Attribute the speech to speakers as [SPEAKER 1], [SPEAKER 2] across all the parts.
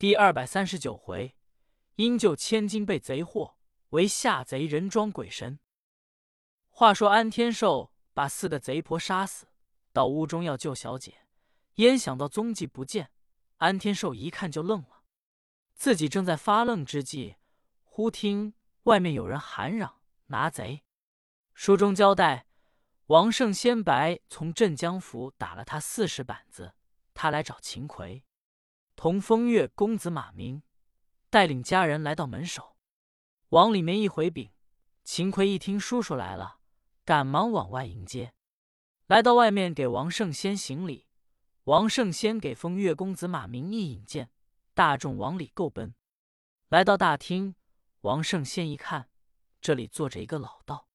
[SPEAKER 1] 第二百三十九回，因救千金被贼祸，为下贼人装鬼神。话说安天寿把四个贼婆杀死，到屋中要救小姐，焉想到踪迹不见。安天寿一看就愣了，自己正在发愣之际，忽听外面有人喊嚷：“拿贼！”书中交代，王胜先白从镇江府打了他四十板子，他来找秦奎。同风月公子马明带领家人来到门首，往里面一回禀，秦奎一听叔叔来了，赶忙往外迎接。来到外面，给王圣先行礼。王圣先给风月公子马明一引荐，大众往里够奔。来到大厅，王圣先一看，这里坐着一个老道。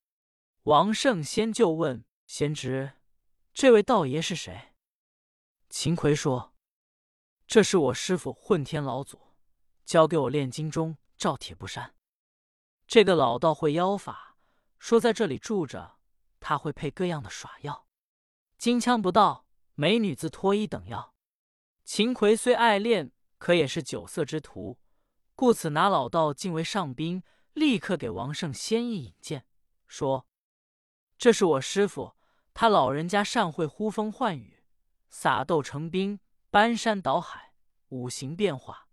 [SPEAKER 1] 王圣先就问贤侄：“这位道爷是谁？”秦奎说。这是我师傅混天老祖教给我炼金钟照铁布衫。这个老道会妖法，说在这里住着，他会配各样的耍药，金枪不到，美女自脱衣等药。秦奎虽爱练，可也是酒色之徒，故此拿老道敬为上宾，立刻给王胜先一引荐，说：“这是我师傅，他老人家善会呼风唤雨，撒豆成兵。”搬山倒海，五行变化，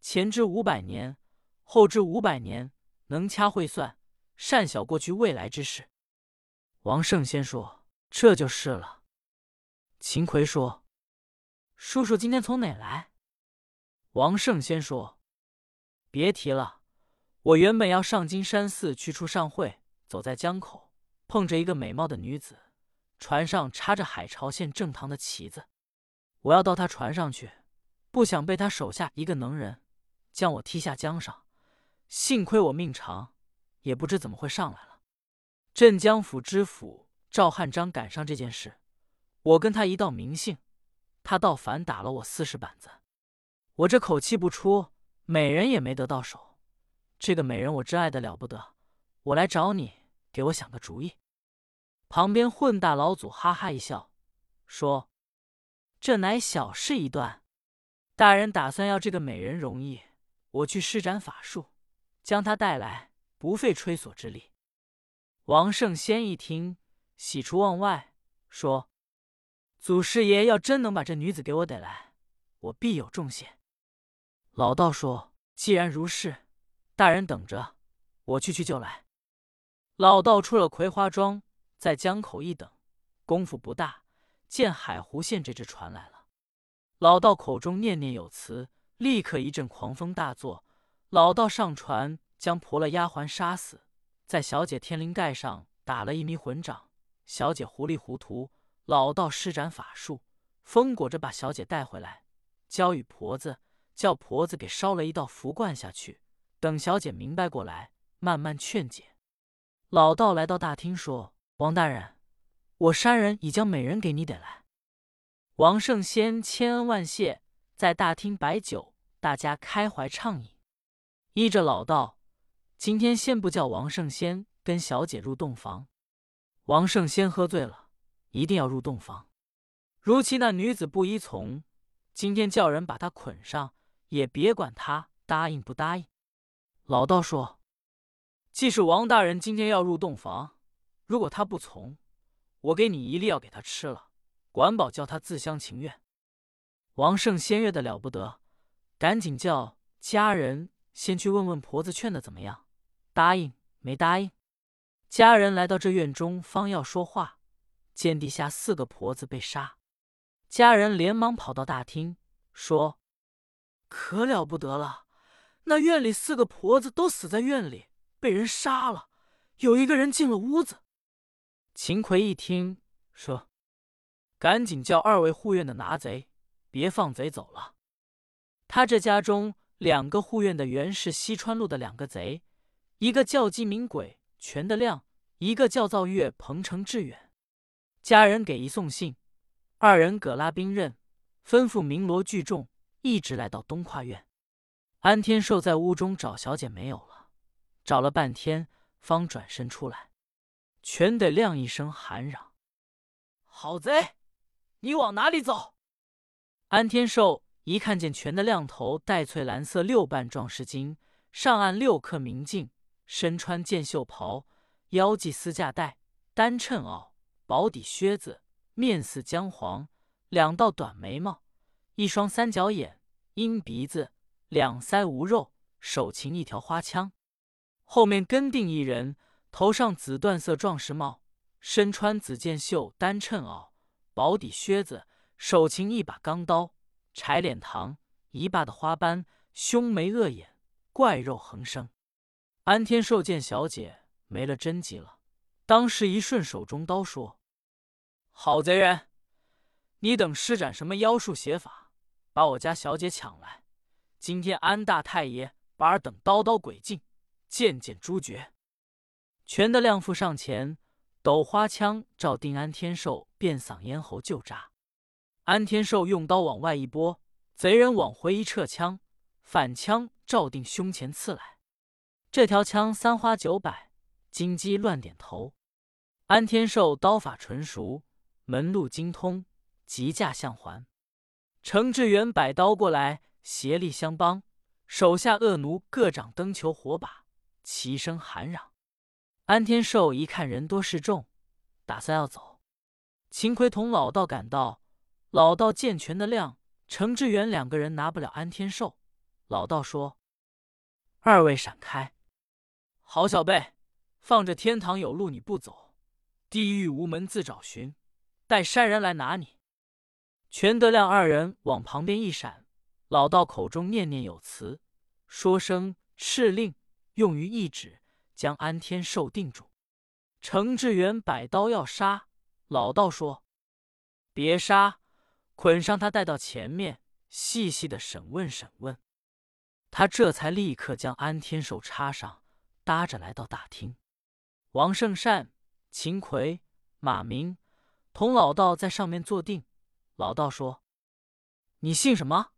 [SPEAKER 1] 前知五百年，后知五百年，能掐会算，善晓过去未来之事。王胜先说：“这就是了。”秦奎说：“叔叔今天从哪来？”王胜先说：“别提了，我原本要上金山寺去出上会，走在江口，碰着一个美貌的女子，船上插着海潮县正堂的旗子。”我要到他船上去，不想被他手下一个能人将我踢下江上。幸亏我命长，也不知怎么会上来了。镇江府知府赵汉章赶上这件事，我跟他一道明姓，他倒反打了我四十板子。我这口气不出，美人也没得到手。这个美人我真爱的了不得，我来找你，给我想个主意。旁边混大老祖哈哈一笑，说。这乃小事一段，大人打算要这个美人容易，我去施展法术，将她带来，不费吹索之力。王圣先一听，喜出望外，说：“祖师爷要真能把这女子给我逮来，我必有重谢。”老道说：“既然如是，大人等着，我去去就来。”老道出了葵花庄，在江口一等，功夫不大。见海湖县这只船来了，老道口中念念有词，立刻一阵狂风大作。老道上船，将婆了丫鬟杀死，在小姐天灵盖上打了一迷魂掌，小姐糊里糊涂。老道施展法术，风裹着把小姐带回来，交与婆子，叫婆子给烧了一道符灌下去。等小姐明白过来，慢慢劝解。老道来到大厅说：“王大人。”我山人已将美人给你得来，王圣先千恩万谢，在大厅摆酒，大家开怀畅饮。依着老道，今天先不叫王圣先跟小姐入洞房。王圣先喝醉了，一定要入洞房。如其那女子不依从，今天叫人把她捆上，也别管她答应不答应。老道说：“既是王大人今天要入洞房，如果他不从。”我给你一粒药给他吃了，管保叫他自相情愿。王胜先悦的了不得，赶紧叫家人先去问问婆子劝的怎么样，答应没答应？家人来到这院中，方要说话，见地下四个婆子被杀，家人连忙跑到大厅说：“可了不得了，那院里四个婆子都死在院里，被人杀了，有一个人进了屋子。”秦奎一听，说：“赶紧叫二位护院的拿贼，别放贼走了。他这家中两个护院的原是西川路的两个贼，一个叫鸡鸣鬼全德亮，一个叫造月彭城志远。家人给一送信，二人葛拉兵刃，吩咐鸣锣聚众，一直来到东跨院。安天寿在屋中找小姐没有了，找了半天，方转身出来。”全得亮一声喊嚷：“好贼，你往哪里走？”安天寿一看见全的亮头戴翠蓝色六瓣壮士巾，上岸六刻明镜，身穿箭袖袍，腰系丝架带，单衬袄，薄底靴子，面似姜黄，两道短眉毛，一双三角眼，鹰鼻子，两腮无肉，手擎一条花枪，后面跟定一人，头上紫缎色壮士帽，身穿紫箭袖单衬袄，薄底靴子，手擎一把钢刀，柴脸膛，一霸的花斑，凶眉恶眼，怪肉横生。安天寿见小姐没了真迹了，当时一顺手中刀，说：“好贼人，你等施展什么妖术邪法，把我家小姐抢来？今天安大太爷把尔等刀刀鬼尽，剑剑诛绝。”全的亮父上前，抖花枪照定安天寿便嗓咽喉就扎。安天寿用刀往外一拨，贼人往回一撤枪，反枪照定胸前刺来。这条枪三花九百，金鸡乱点头。安天寿刀法纯熟，门路精通，急驾相还。程志远摆刀过来，协力相帮。手下恶奴各掌灯球火把，齐声喊嚷。安天寿一看人多势众，打算要走。秦奎同老道赶到。老道见全的亮、程志远两个人拿不了安天寿，老道说：“二位闪开！好小辈，放着天堂有路你不走，地狱无门自找寻，待山人来拿你。”全德亮二人往旁边一闪，老道口中念念有词，说声敕令，用于一指，将安天寿定住。程志远摆刀要杀，老道说：“别杀。”捆上他，带到前面，细细的审问审问。他这才立刻将安天寿插上，搭着来到大厅。王胜善、秦奎、马明同老道在上面坐定。老道说：“你姓什么？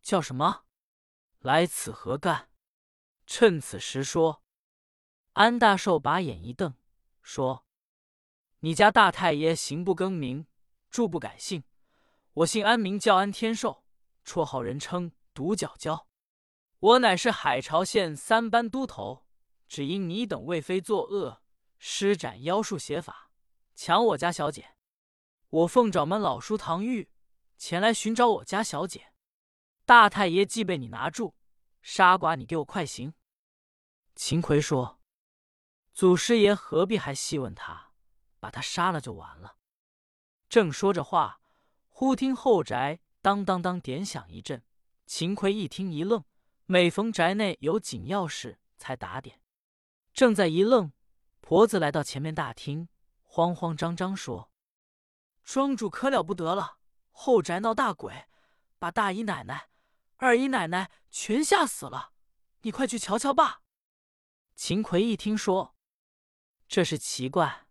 [SPEAKER 1] 叫什么？来此何干？”趁此时说。安大寿把眼一瞪，说：“你家大太爷行不更名，住不改姓。”我姓安，名叫安天寿，绰号人称独角蛟。我乃是海潮县三班都头，只因你等为非作恶，施展妖术邪法，抢我家小姐。我奉掌门老叔唐玉前来寻找我家小姐。大太爷既被你拿住，杀剐你给我快刑。秦奎说：“祖师爷何必还细问他？把他杀了就完了。”正说着话。忽听后宅当当当点响一阵，秦奎一听一愣，每逢宅内有紧要事才打点。正在一愣，婆子来到前面大厅，慌慌张张说：“庄主可了不得了，后宅闹大鬼，把大姨奶奶、二姨奶奶全吓死了，你快去瞧瞧吧。”秦奎一听说，这是奇怪，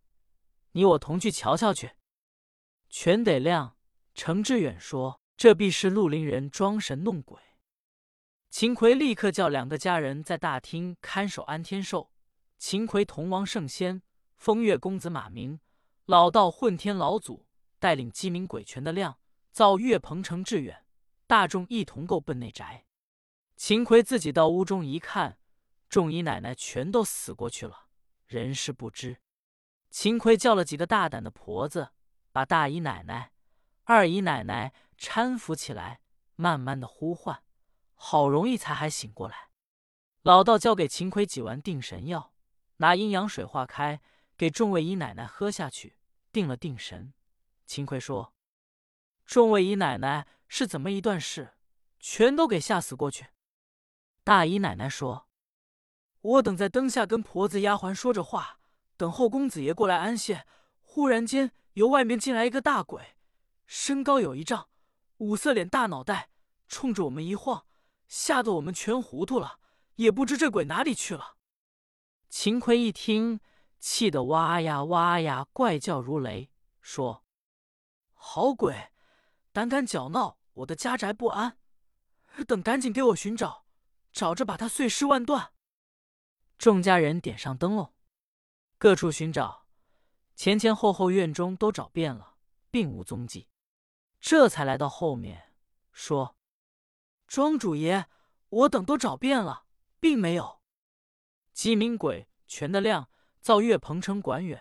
[SPEAKER 1] 你我同去瞧瞧去。全得亮。程志远说：“这必是绿林人装神弄鬼。”秦奎立刻叫两个家人在大厅看守安天寿。秦奎同王圣仙、风月公子马明、老道混天老祖带领鸡鸣鬼拳的亮造岳鹏、程志远，大众一同够奔内宅。秦奎自己到屋中一看，众姨奶奶全都死过去了，人事不知。秦奎叫了几个大胆的婆子，把大姨奶奶。二姨奶奶搀扶起来，慢慢的呼唤，好容易才还醒过来。老道交给秦奎几丸定神药，拿阴阳水化开，给众位姨奶奶喝下去，定了定神。秦奎说：“众位姨奶奶是怎么一段事，全都给吓死过去？”大姨奶奶说：“我等在灯下跟婆子丫鬟说着话，等候公子爷过来安歇，忽然间由外面进来一个大鬼。”身高有一丈，五色脸，大脑袋，冲着我们一晃，吓得我们全糊涂了，也不知这鬼哪里去了。秦奎一听，气得哇呀哇呀怪叫如雷，说：“好鬼，胆敢搅闹我的家宅不安，等赶紧给我寻找，找着把他碎尸万段。”众家人点上灯笼，各处寻找，前前后后院中都找遍了，并无踪迹。这才来到后面，说：“庄主爷，我等都找遍了，并没有。鸡鸣鬼全的亮，造岳鹏城管远，